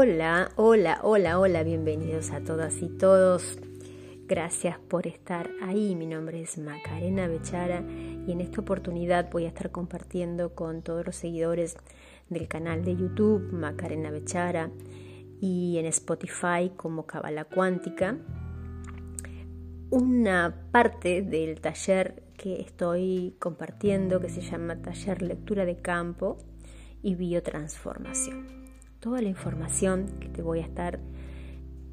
Hola, hola, hola, hola, bienvenidos a todas y todos. Gracias por estar ahí. Mi nombre es Macarena Bechara y en esta oportunidad voy a estar compartiendo con todos los seguidores del canal de YouTube Macarena Bechara y en Spotify como Cabala Cuántica una parte del taller que estoy compartiendo que se llama Taller Lectura de Campo y Biotransformación. Toda la información que te voy a estar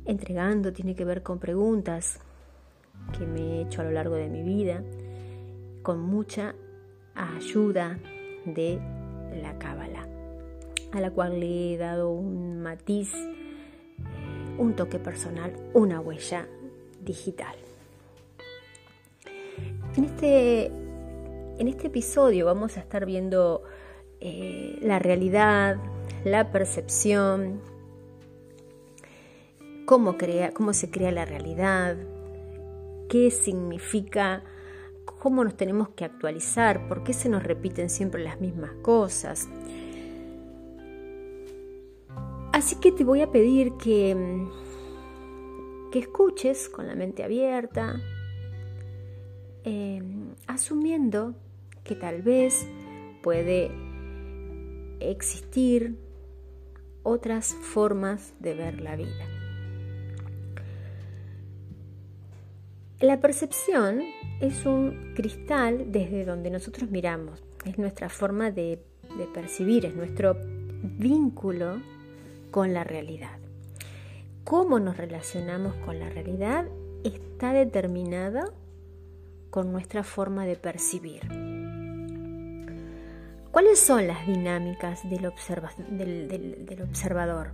entregando tiene que ver con preguntas que me he hecho a lo largo de mi vida, con mucha ayuda de la cábala, a la cual le he dado un matiz, un toque personal, una huella digital. En este, en este episodio vamos a estar viendo eh, la realidad, la percepción, cómo, crea, cómo se crea la realidad, qué significa, cómo nos tenemos que actualizar, por qué se nos repiten siempre las mismas cosas. Así que te voy a pedir que, que escuches con la mente abierta, eh, asumiendo que tal vez puede existir otras formas de ver la vida. La percepción es un cristal desde donde nosotros miramos, es nuestra forma de, percibir, es nuestro vínculo con la realidad. Cómo nos relacionamos con la realidad está determinada con nuestra forma de percibir. ¿Cuáles son las dinámicas del, observador?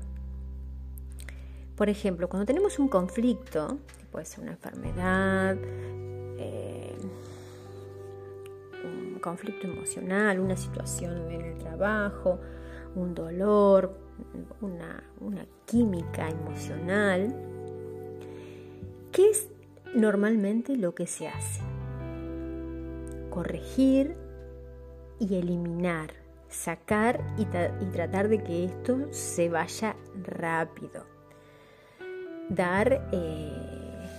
Por ejemplo, cuando tenemos un conflicto, puede ser una enfermedad, eh, un conflicto emocional, una situación en el trabajo, un dolor, una, una química emocional, ¿qué es normalmente lo que se hace? Corregir y eliminar, sacar y, tratar de que esto se vaya rápido. Dar eh,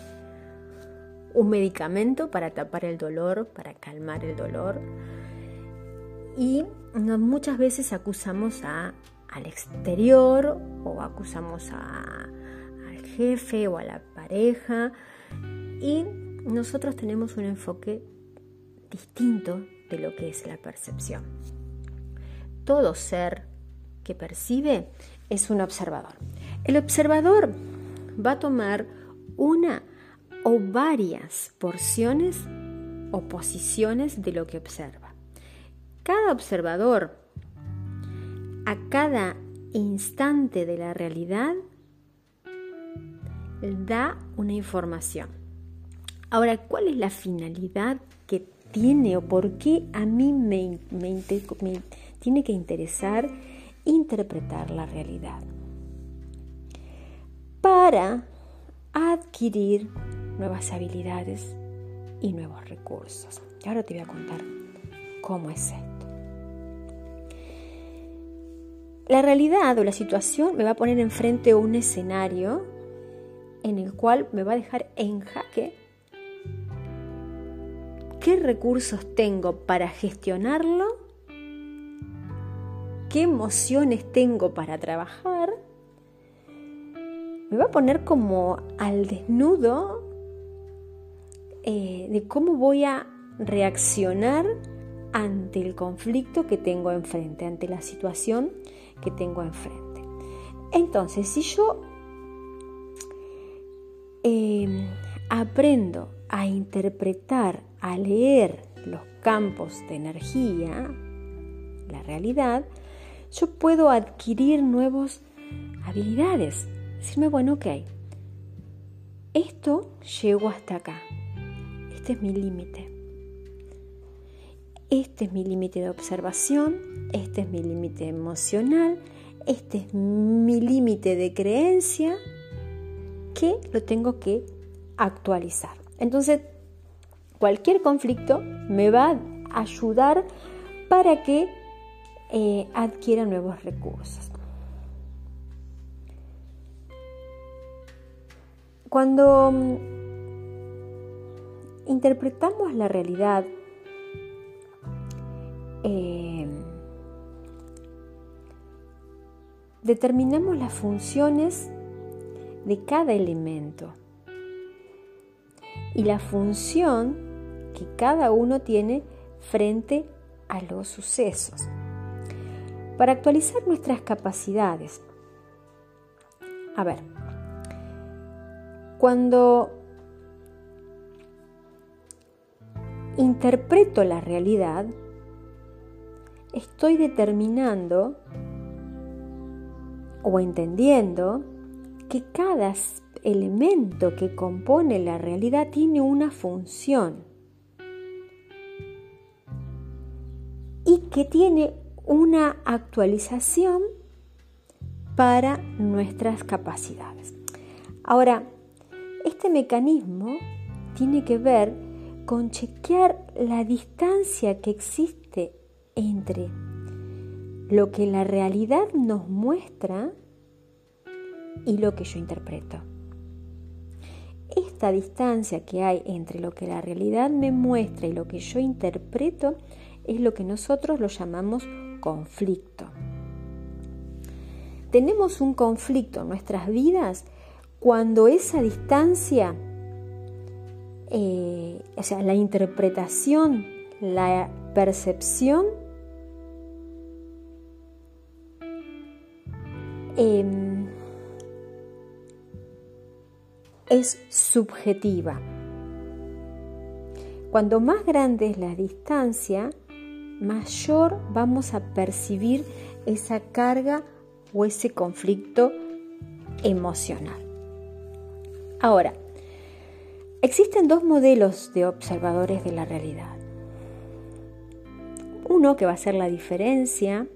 un medicamento para tapar el dolor, para calmar el dolor. Y muchas veces acusamos a, al exterior o acusamos al jefe o a la pareja y nosotros tenemos un enfoque distinto de lo que es la percepción. Todo ser que percibe es un observador. El observador va a tomar una o varias porciones o posiciones de lo que observa. Cada observador a cada instante de la realidad da una información. Ahora, ¿cuál es la finalidad tiene o por qué a mí me, tiene que interesar interpretar la realidad para adquirir nuevas habilidades y nuevos recursos. Y ahora te voy a contar cómo es esto. La realidad o la situación me va a poner enfrente un escenario en el cual me va a dejar en jaque qué recursos tengo para gestionarlo, qué emociones tengo para trabajar, me va a poner como al desnudo eh, de cómo voy a reaccionar ante el conflicto que tengo enfrente, ante la situación que tengo enfrente. Entonces, si yo eh, aprendo a interpretar a leer los campos de energía, la realidad, yo puedo adquirir nuevas habilidades. Decirme, bueno, ok, esto llegó hasta acá. Este es mi límite. Este es mi límite de observación, este es mi límite emocional, este es mi límite de creencia que lo tengo que actualizar. Entonces, cualquier conflicto me va a ayudar para que eh, adquiera nuevos recursos. Cuando mm, interpretamos la realidad, eh, determinamos las funciones de cada elemento y la función que cada uno tiene frente a los sucesos. Para actualizar nuestras capacidades. A ver, cuando interpreto la realidad, estoy determinando o entendiendo que cada elemento que compone la realidad tiene una función y que tiene una actualización para nuestras capacidades. Ahora, este mecanismo tiene que ver con chequear la distancia que existe entre lo que la realidad nos muestra y lo que yo interpreto. Esta distancia que hay entre lo que la realidad me muestra y lo que yo interpreto es lo que nosotros lo llamamos conflicto. Tenemos un conflicto en nuestras vidas cuando esa distancia, eh, o sea, la interpretación, la percepción, em, es subjetiva. Cuando más grande es la distancia, mayor vamos a percibir esa carga o ese conflicto emocional. Ahora, existen dos modelos de observadores de la realidad. Uno que va a ser la diferencia,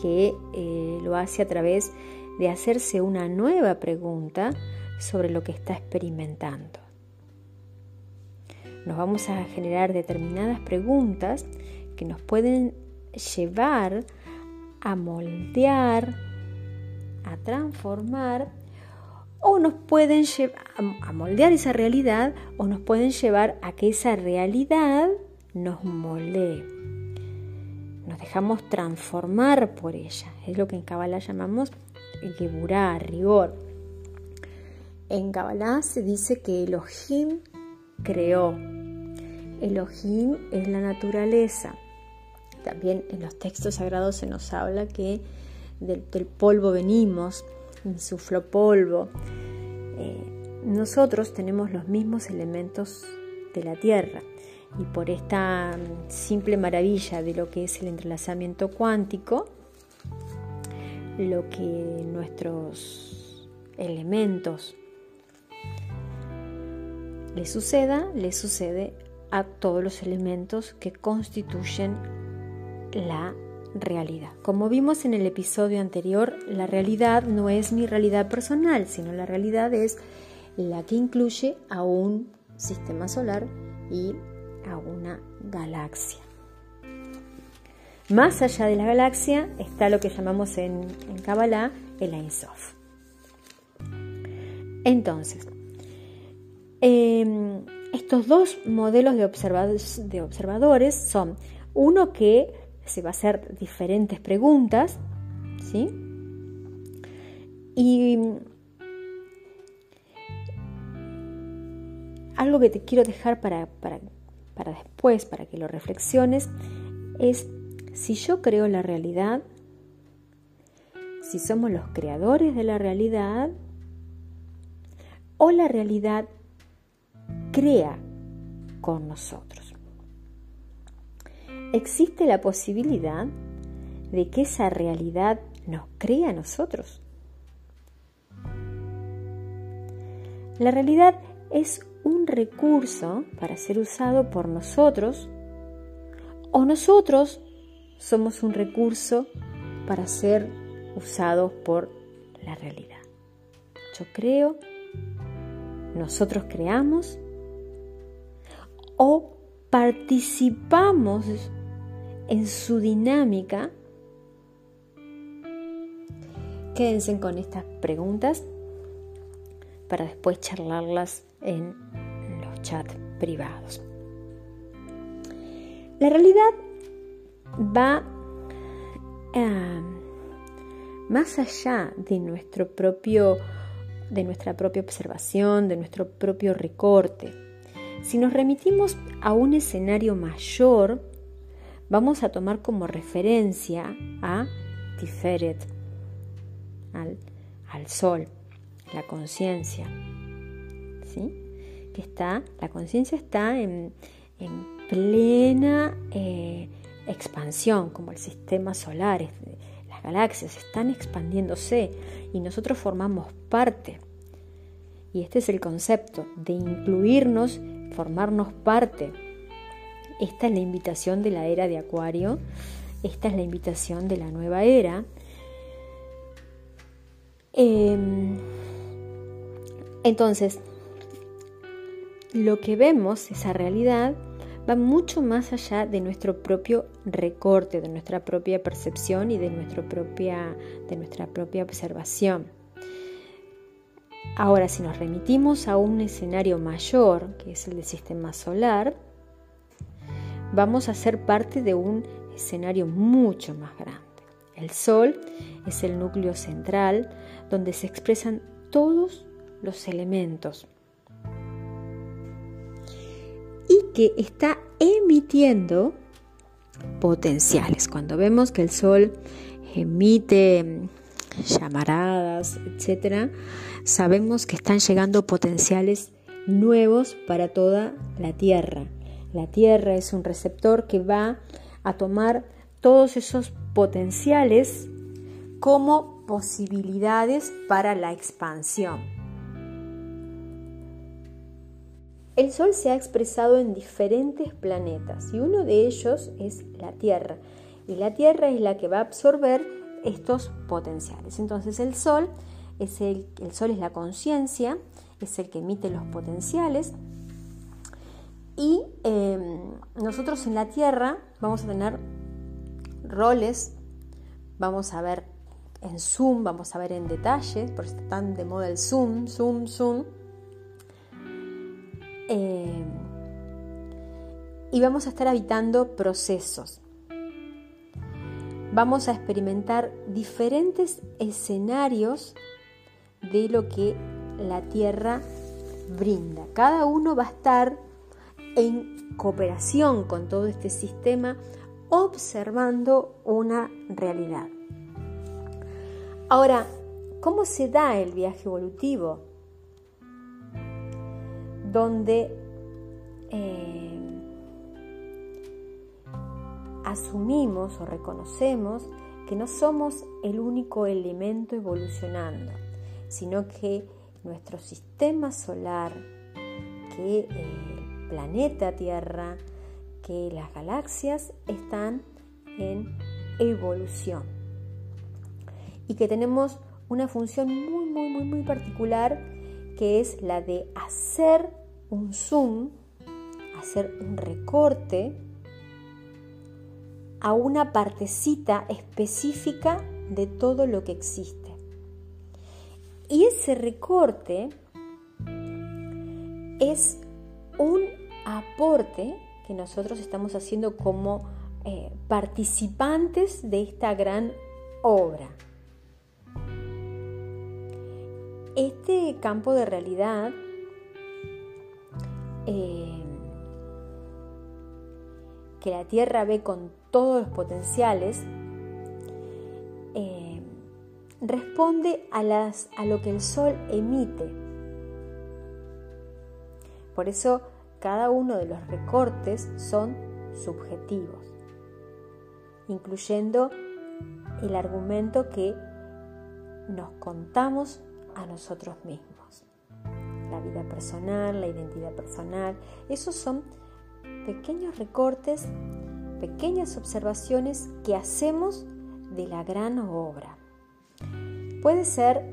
que eh, lo hace a través de hacerse una nueva pregunta sobre lo que está experimentando. Nos vamos a generar determinadas preguntas que nos pueden llevar a moldear, a transformar o nos pueden llevar a moldear esa realidad o nos pueden llevar a que esa realidad nos moldee. Nos dejamos transformar por ella. Es lo que en Kabbalah llamamos Geburah, rigor. En Kabbalah se dice que Elohim creó. Elohim es la naturaleza. También en los textos sagrados se nos habla que del, polvo venimos, insufló polvo. Eh, nosotros tenemos los mismos elementos de la tierra y por esta simple maravilla de lo que es el entrelazamiento cuántico, lo que nuestros elementos le suceda, le sucede a todos los elementos que constituyen la realidad. Como vimos en el episodio anterior, la realidad no es mi realidad personal, sino la realidad es la que incluye a un sistema solar y a una galaxia. Más allá de la galaxia está lo que llamamos en, en Kabbalah el Ein Sof. Entonces, em, estos dos modelos de, de observadores son uno que se va a hacer diferentes preguntas, ¿sí? Y algo que te quiero dejar para, para, para después, para que lo reflexiones, es si yo creo la realidad, si somos los creadores de la realidad, o la realidad crea con nosotros. Existe la posibilidad de que esa realidad nos crea a nosotros. La realidad es un recurso para ser usado por nosotros o nosotros somos un recurso para ser usados por la realidad. Yo creo, nosotros creamos o participamos en su dinámica. Quédense con estas preguntas para después charlarlas en los chats privados. La realidad va eh, más allá de nuestro propio de nuestra propia observación, de nuestro propio recorte. Si nos remitimos a un escenario mayor, vamos a tomar como referencia a Tiferet, al, sol, la conciencia. ¿sí? Que está, la conciencia está en, plena eh, expansión, como el sistema solar, las galaxias están expandiéndose y nosotros formamos parte. Y este es el concepto de incluirnos, formarnos parte. Esta es la invitación de la era de Acuario, esta es la invitación de la nueva era. Em, entonces, lo que vemos, esa realidad, va mucho más allá de nuestro propio recorte, de nuestra propia percepción y de, propia, de nuestra propia observación. Ahora, si nos remitimos a un escenario mayor, que es el del sistema solar, vamos a ser parte de un escenario mucho más grande. El Sol es el núcleo central donde se expresan todos los elementos y que está emitiendo potenciales. Cuando vemos que el Sol emite llamaradas, etcétera, sabemos que están llegando potenciales nuevos para toda la Tierra. La Tierra es un receptor que va a tomar todos esos potenciales como posibilidades para la expansión. El Sol se ha expresado en diferentes planetas y uno de ellos es la Tierra. Y la Tierra es la que va a absorber estos potenciales. Entonces el Sol es el, Sol es la conciencia, es el que emite los potenciales. Y em, nosotros en la Tierra vamos a tener roles, vamos a ver en Zoom, vamos a ver en detalle, porque están de moda el Zoom, Zoom, Zoom. Em, y vamos a estar habitando procesos vamos a experimentar diferentes escenarios de lo que la Tierra brinda. Cada uno va a estar en cooperación con todo este sistema, observando una realidad. Ahora, ¿cómo se da el viaje evolutivo? Donde eh, asumimos o reconocemos que no somos el único elemento evolucionando, sino que nuestro sistema solar, que el planeta Tierra, que las galaxias están en evolución. Y que tenemos una función muy, muy, muy, muy particular que es la de hacer un zoom, hacer un recorte a una partecita específica de todo lo que existe. Y ese recorte es un aporte que nosotros estamos haciendo como eh, participantes de esta gran obra. Este campo de realidad eh, que la Tierra ve con todos los potenciales, eh, responde a, las, a lo que el Sol emite. Por eso cada uno de los recortes son subjetivos, incluyendo el argumento que nos contamos a nosotros mismos. La vida personal, la identidad personal, esos son pequeños recortes pequeñas observaciones que hacemos de la gran obra. Puede ser,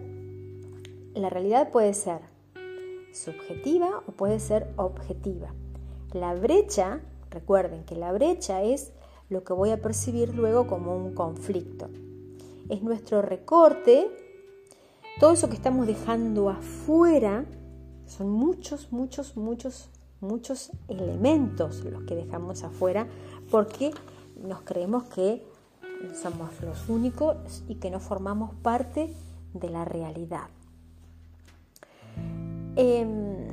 la realidad puede ser subjetiva o puede ser objetiva. La brecha, recuerden que la brecha es lo que voy a percibir luego como un conflicto. Es nuestro recorte todo eso que estamos dejando afuera, son muchos, muchos, muchos, muchos elementos los que dejamos afuera porque nos creemos que somos los únicos y que no formamos parte de la realidad. Em,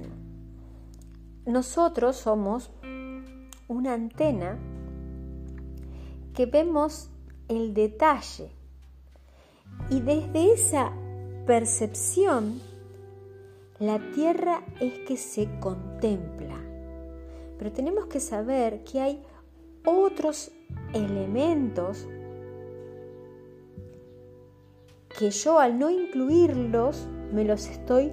nosotros somos una antena que vemos el detalle y desde esa percepción la tierra es que se contempla. Pero tenemos que saber que hay otros elementos que yo al no incluirlos me los estoy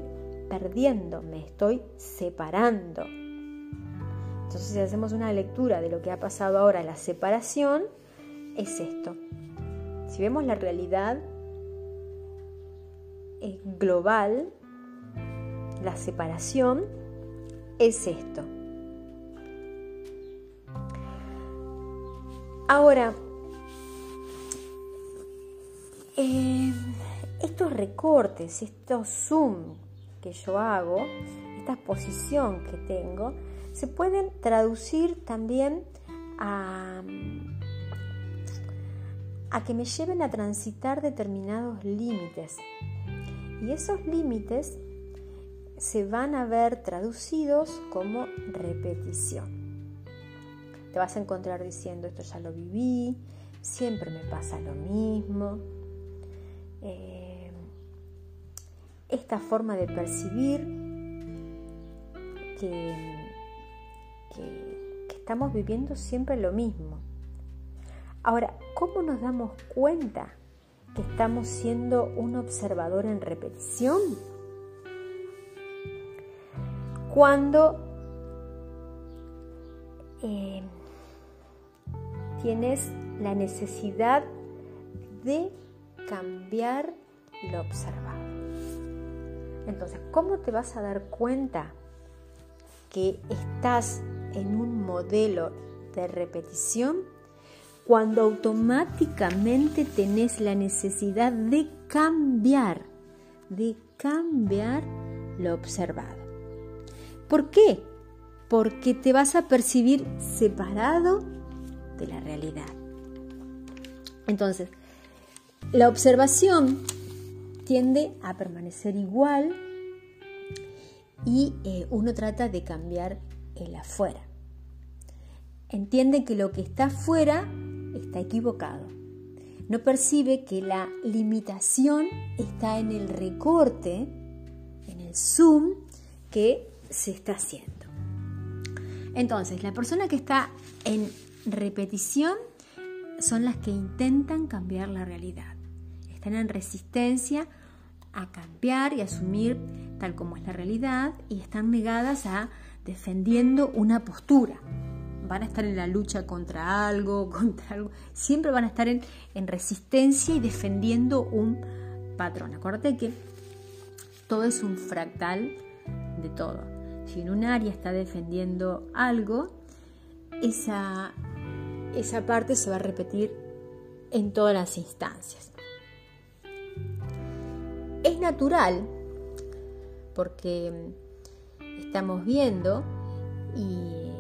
perdiendo, me estoy separando. Entonces si hacemos una lectura de lo que ha pasado ahora, la separación, es esto. Si vemos la realidad eh, global, la separación, es esto. Ahora, eh, estos recortes, estos zoom que yo hago, esta exposición que tengo, se pueden traducir también a que me lleven a transitar determinados límites. Y esos límites se van a ver traducidos como repetición. Te vas a encontrar diciendo esto ya lo viví, siempre me pasa lo mismo. Eh, esta forma de percibir que, que estamos viviendo siempre lo mismo. Ahora, ¿cómo nos damos cuenta que estamos siendo un observador en repetición? Cuando eh, tienes la necesidad de cambiar lo observado. Entonces, ¿cómo te vas a dar cuenta que estás en un modelo de repetición? Cuando automáticamente tenés la necesidad de cambiar, de cambiar lo observado. ¿Por qué? Porque te vas a percibir separado de la realidad. Entonces, la observación tiende a permanecer igual y eh, uno trata de cambiar el afuera. Entiende que lo que está afuera está equivocado. No percibe que la limitación está en el recorte, en el zoom que se está haciendo. Entonces, la persona que está en repetición son las que intentan cambiar la realidad. Están en resistencia a cambiar y asumir tal como es la realidad y están negadas a defendiendo una postura. Van a estar en la lucha contra algo, contra algo. Siempre van a estar en, en resistencia y defendiendo un patrón. Acuérdate que todo es un fractal de todo. Si en un área está defendiendo algo, esa, esa parte se va a repetir en todas las instancias. Es natural porque estamos viendo y,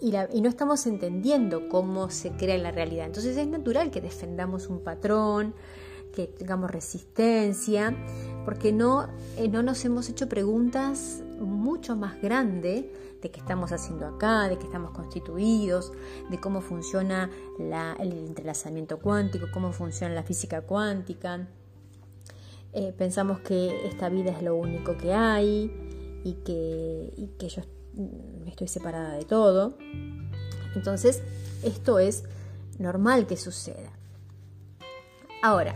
y, no estamos entendiendo cómo se crea la realidad. Entonces es natural que defendamos un patrón, que tengamos resistencia, porque no, eh, no nos hemos hecho preguntas mucho más grandes de qué estamos haciendo acá, de qué estamos constituidos, de cómo funciona el entrelazamiento cuántico, cómo funciona la física cuántica. Eh, pensamos que esta vida es lo único que hay y que, y que yo estoy separada de todo. Entonces, esto es normal que suceda. Ahora,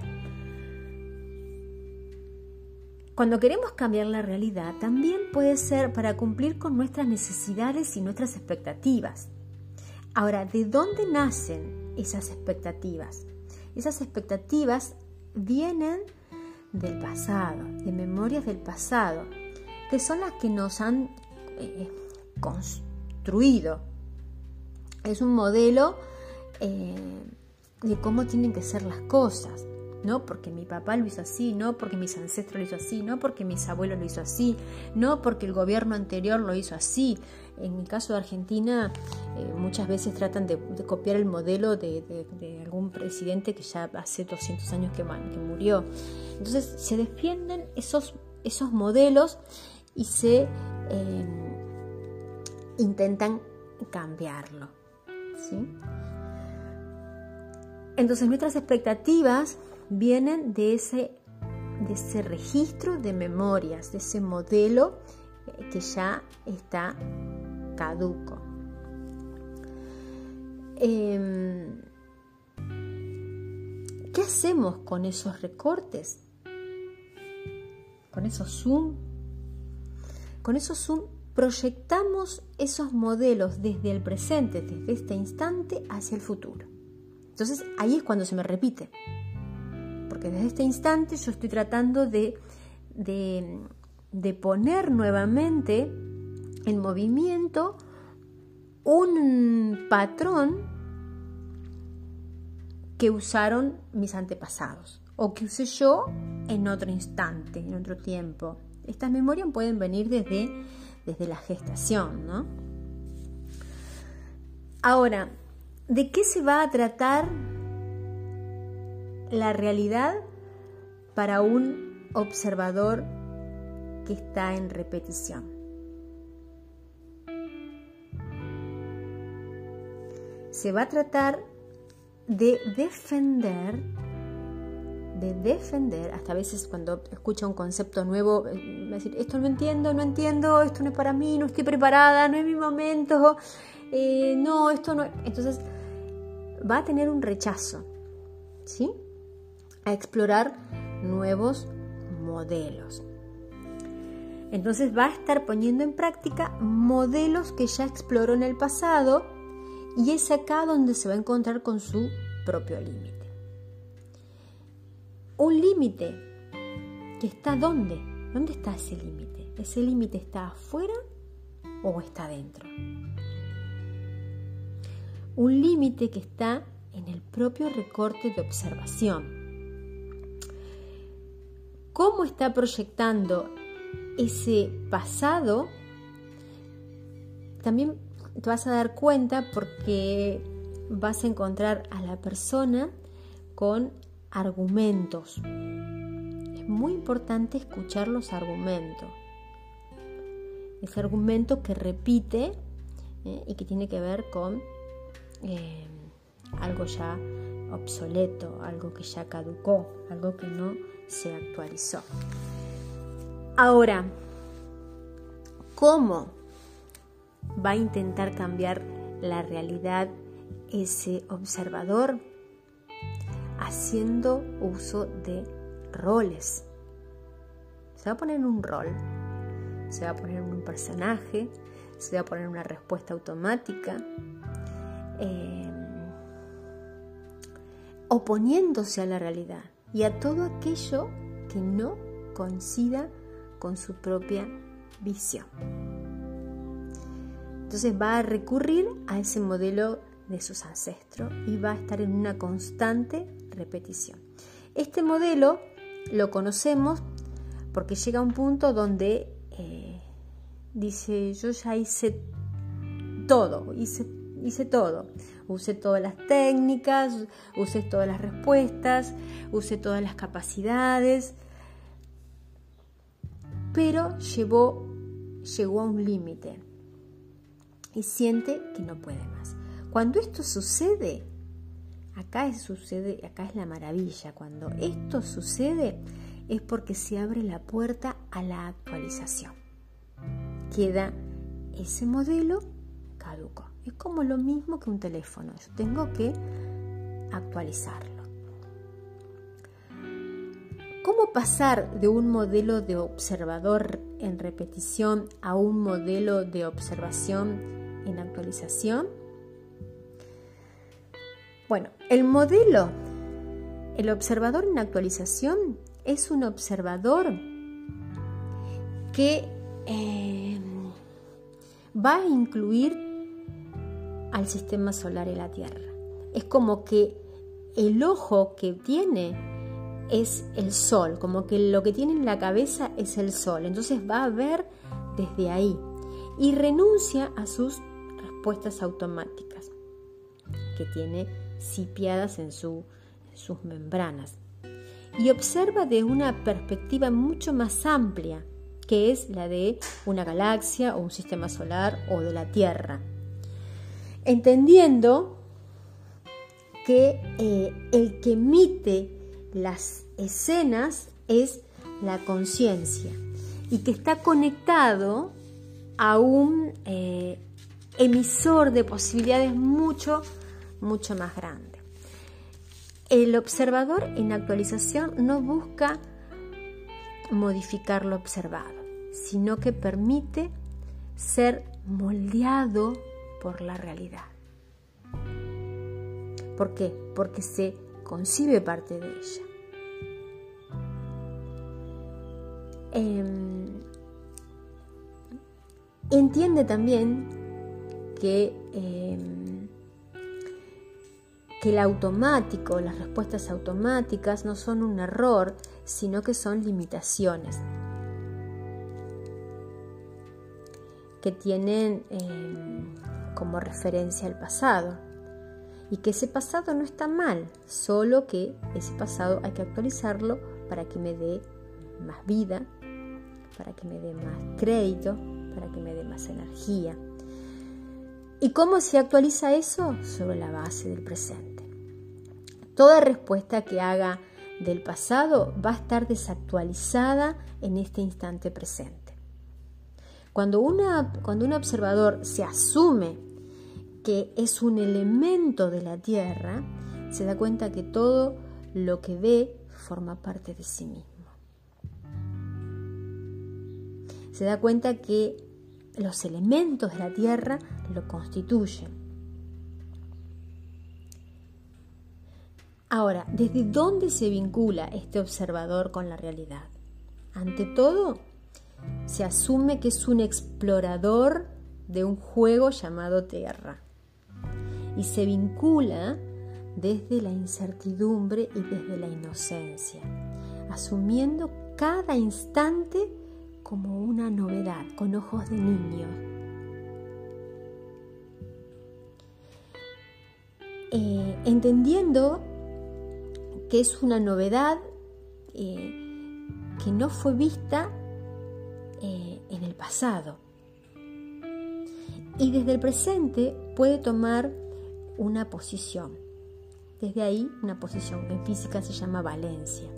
cuando queremos cambiar la realidad, también puede ser para cumplir con nuestras necesidades y nuestras expectativas. Ahora, ¿de dónde nacen esas expectativas? Esas expectativas vienen del pasado, de memorias del pasado, que son las que nos han eh, construido. Es un modelo eh, de cómo tienen que ser las cosas. No porque mi papá lo hizo así, no porque mis ancestros lo hizo así, no porque mis abuelos lo hizo así, no porque el gobierno anterior lo hizo así. En el caso de Argentina, eh, muchas veces tratan de, copiar el modelo de, algún presidente que ya hace 200 años que, murió. Entonces se defienden esos, esos modelos y se eh, intentan cambiarlo. ¿sí? Entonces nuestras expectativas vienen de ese, de ese registro de memorias, de ese modelo eh, que ya está caduco. Em, ¿Qué hacemos con esos recortes? Con esos zoom. Con esos zoom proyectamos esos modelos desde el presente, desde este instante, hacia el futuro. Entonces ahí es cuando se me repite. Porque desde este instante yo estoy tratando de, de, poner nuevamente en movimiento un patrón que usaron mis antepasados o que usé yo en otro instante, en otro tiempo. Estas memorias pueden venir desde, desde la gestación, ¿no? Ahora, ¿De qué se va a tratar la realidad para un observador que está en repetición? Se va a tratar de defender, de defender, hasta a veces cuando escucha un concepto nuevo, va a decir, esto no entiendo, no entiendo, esto no es para mí, no estoy preparada, no es mi momento, eh, no, esto no. Entonces, va a tener un rechazo, ¿sí? A explorar nuevos modelos. Entonces va a estar poniendo en práctica modelos que ya exploró en el pasado y es acá donde se va a encontrar con su propio límite. Un límite que está ¿dónde? ¿Dónde está ese límite? ¿Ese límite está afuera o está adentro? un límite que está en el propio recorte de observación. ¿Cómo está proyectando ese pasado? También te vas a dar cuenta porque vas a encontrar a la persona con argumentos. Es muy importante escuchar los argumentos. Ese argumento que repite eh, y que tiene que ver con eh, algo ya obsoleto, algo que ya caducó, algo que no se actualizó. Ahora, ¿cómo va a intentar cambiar la realidad ese observador? Haciendo uso de roles. Se va a poner un rol, se va a poner un personaje, se va a poner una respuesta automática, eh, oponiéndose a la realidad y a todo aquello que no coincida con su propia visión. Entonces va a recurrir a ese modelo de sus ancestros y va a estar en una constante repetición. Este modelo lo conocemos porque llega a un punto donde eh, dice yo ya hice todo, hice hice todo. Usé todas las técnicas, usé todas las respuestas, usé todas las capacidades, pero llevó, llegó a un límite y siente que no puede más. Cuando esto sucede, acá es, sucede, acá es la maravilla. Cuando esto sucede es porque se abre la puerta a la actualización. Queda ese modelo caduco. Es como lo mismo que un teléfono. Yo tengo que actualizarlo. ¿Cómo pasar de un modelo de observador en repetición a un modelo de observación en actualización? Bueno, el modelo, el observador en actualización es un observador que eh, va a incluir al sistema solar y la Tierra. Es como que el ojo que tiene es el sol, como que lo que tiene en la cabeza es el sol. Entonces va a ver desde ahí y renuncia a sus respuestas automáticas que tiene sipiadas en, en sus membranas y observa de una perspectiva mucho más amplia que es la de una galaxia o un sistema solar o de la Tierra. Entendiendo que eh, el que emite las escenas es la conciencia y que está conectado a un eh, emisor de posibilidades mucho, mucho más grande. El observador en actualización no busca modificar lo observado, sino que permite ser moldeado por la realidad. ¿Por qué? Porque se concibe parte de ella. Em, entiende también que, em, que el automático, las respuestas automáticas no son un error, sino que son limitaciones que tienen em, como referencia el pasado y que ese pasado no está mal, solo que ese pasado hay que actualizarlo para que me dé más vida, para que me dé más crédito, para que me dé más energía. ¿Y cómo se actualiza eso? Sobre la base del presente. Toda respuesta que haga del pasado va a estar desactualizada en este instante presente. Cuando, una, cuando un observador se asume que es un elemento de la Tierra, se da cuenta que todo lo que ve forma parte de sí mismo. Se da cuenta que los elementos de la Tierra lo constituyen. Ahora, ¿desde dónde se vincula este observador con la realidad? Ante todo, se asume que es un explorador de un juego llamado Tierra y se vincula desde la incertidumbre y desde la inocencia, asumiendo cada instante como una novedad, con ojos de niño. Eh, entendiendo que es una novedad eh, que no fue vista eh, en el pasado. Y desde el presente puede tomar una posición. Desde ahí, una posición en física se llama valencia.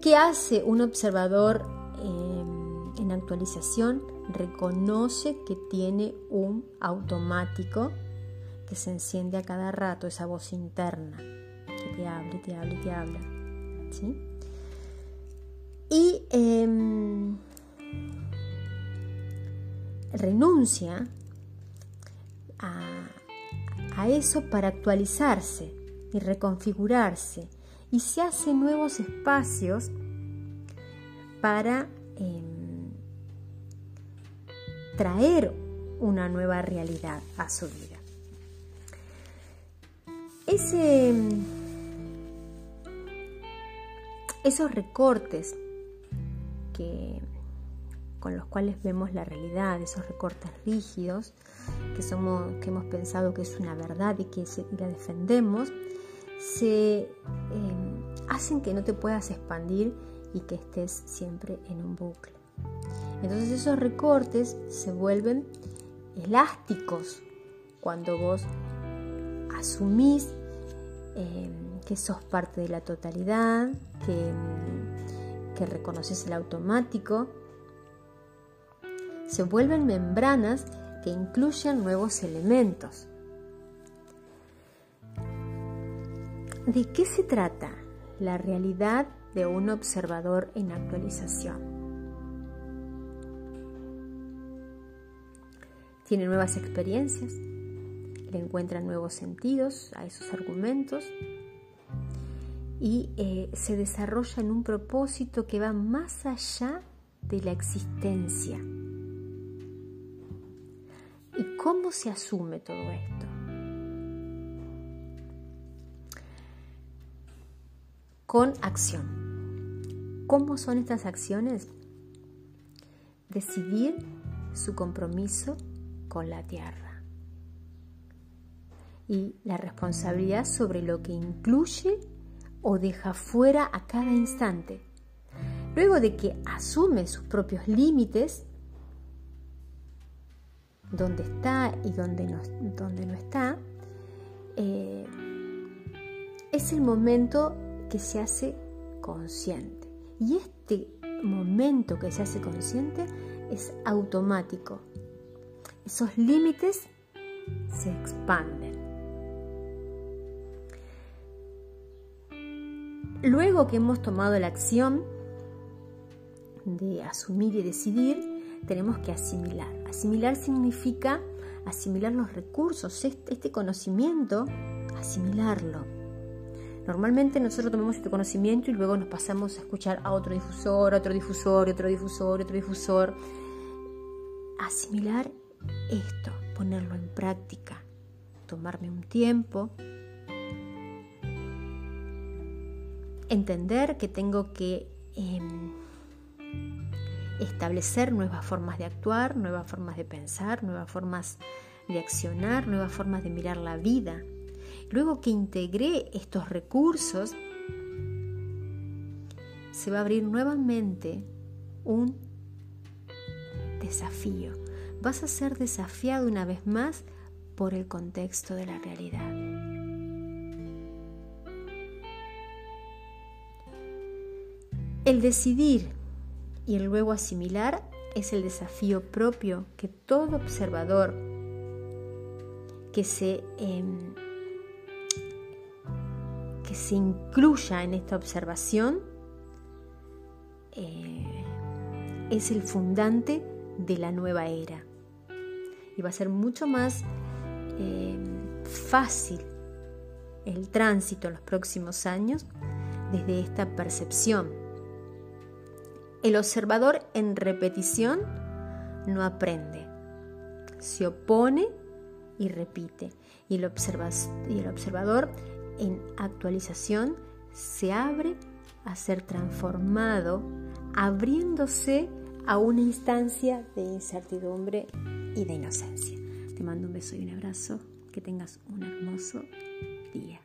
¿Qué hace un observador em, en actualización? Reconoce que tiene un automático que se enciende a cada rato, esa voz interna que te habla, te habla, te habla. Y em, renuncia a, eso para actualizarse y reconfigurarse y se hace nuevos espacios para em, traer una nueva realidad a su vida. Ese, esos recortes que, con los cuales vemos la realidad, esos recortes rígidos, que, somos, que hemos pensado que es una verdad y que la defendemos, se em, hacen que no te puedas expandir y que estés siempre en un bucle. Entonces esos recortes se vuelven elásticos cuando vos asumís em, que sos parte de la totalidad, que, que reconoces el automático. Se vuelven membranas que incluyan nuevos elementos. ¿De qué se trata la realidad de un observador en actualización? Tiene nuevas experiencias, le encuentra nuevos sentidos a esos argumentos y eh, se desarrolla en un propósito que va más allá de la existencia. ¿Y cómo se asume todo esto? con acción. ¿Cómo son estas acciones? Decidir su compromiso con la tierra y la responsabilidad sobre lo que incluye o deja fuera a cada instante. Luego de que asume sus propios límites, dónde está y dónde no, no está, eh, es el momento que se hace consciente. Y este momento que se hace consciente es automático. Esos límites se expanden. Luego que hemos tomado la acción de asumir y decidir, tenemos que asimilar. Asimilar significa asimilar los recursos, este, conocimiento, asimilarlo. Normalmente nosotros tomamos este conocimiento y luego nos pasamos a escuchar a otro difusor, otro difusor, otro difusor, otro difusor. Asimilar esto, ponerlo en práctica, tomarme un tiempo, entender que tengo que em, establecer nuevas formas de actuar, nuevas formas de pensar, nuevas formas de accionar, nuevas formas de mirar la vida. Luego que integré estos recursos, se va a abrir nuevamente un desafío. Vas a ser desafiado una vez más por el contexto de la realidad. El decidir y el luego asimilar es el desafío propio que todo observador que se, em, que se incluya en esta observación eh, es el fundante de la nueva era. Y va a ser mucho más em, fácil el tránsito en los próximos años desde esta percepción el observador en repetición no aprende, se opone y repite. Y el, observador en actualización se abre a ser transformado, abriéndose a una instancia de incertidumbre y de inocencia. Te mando un beso y un abrazo. Que tengas un hermoso día.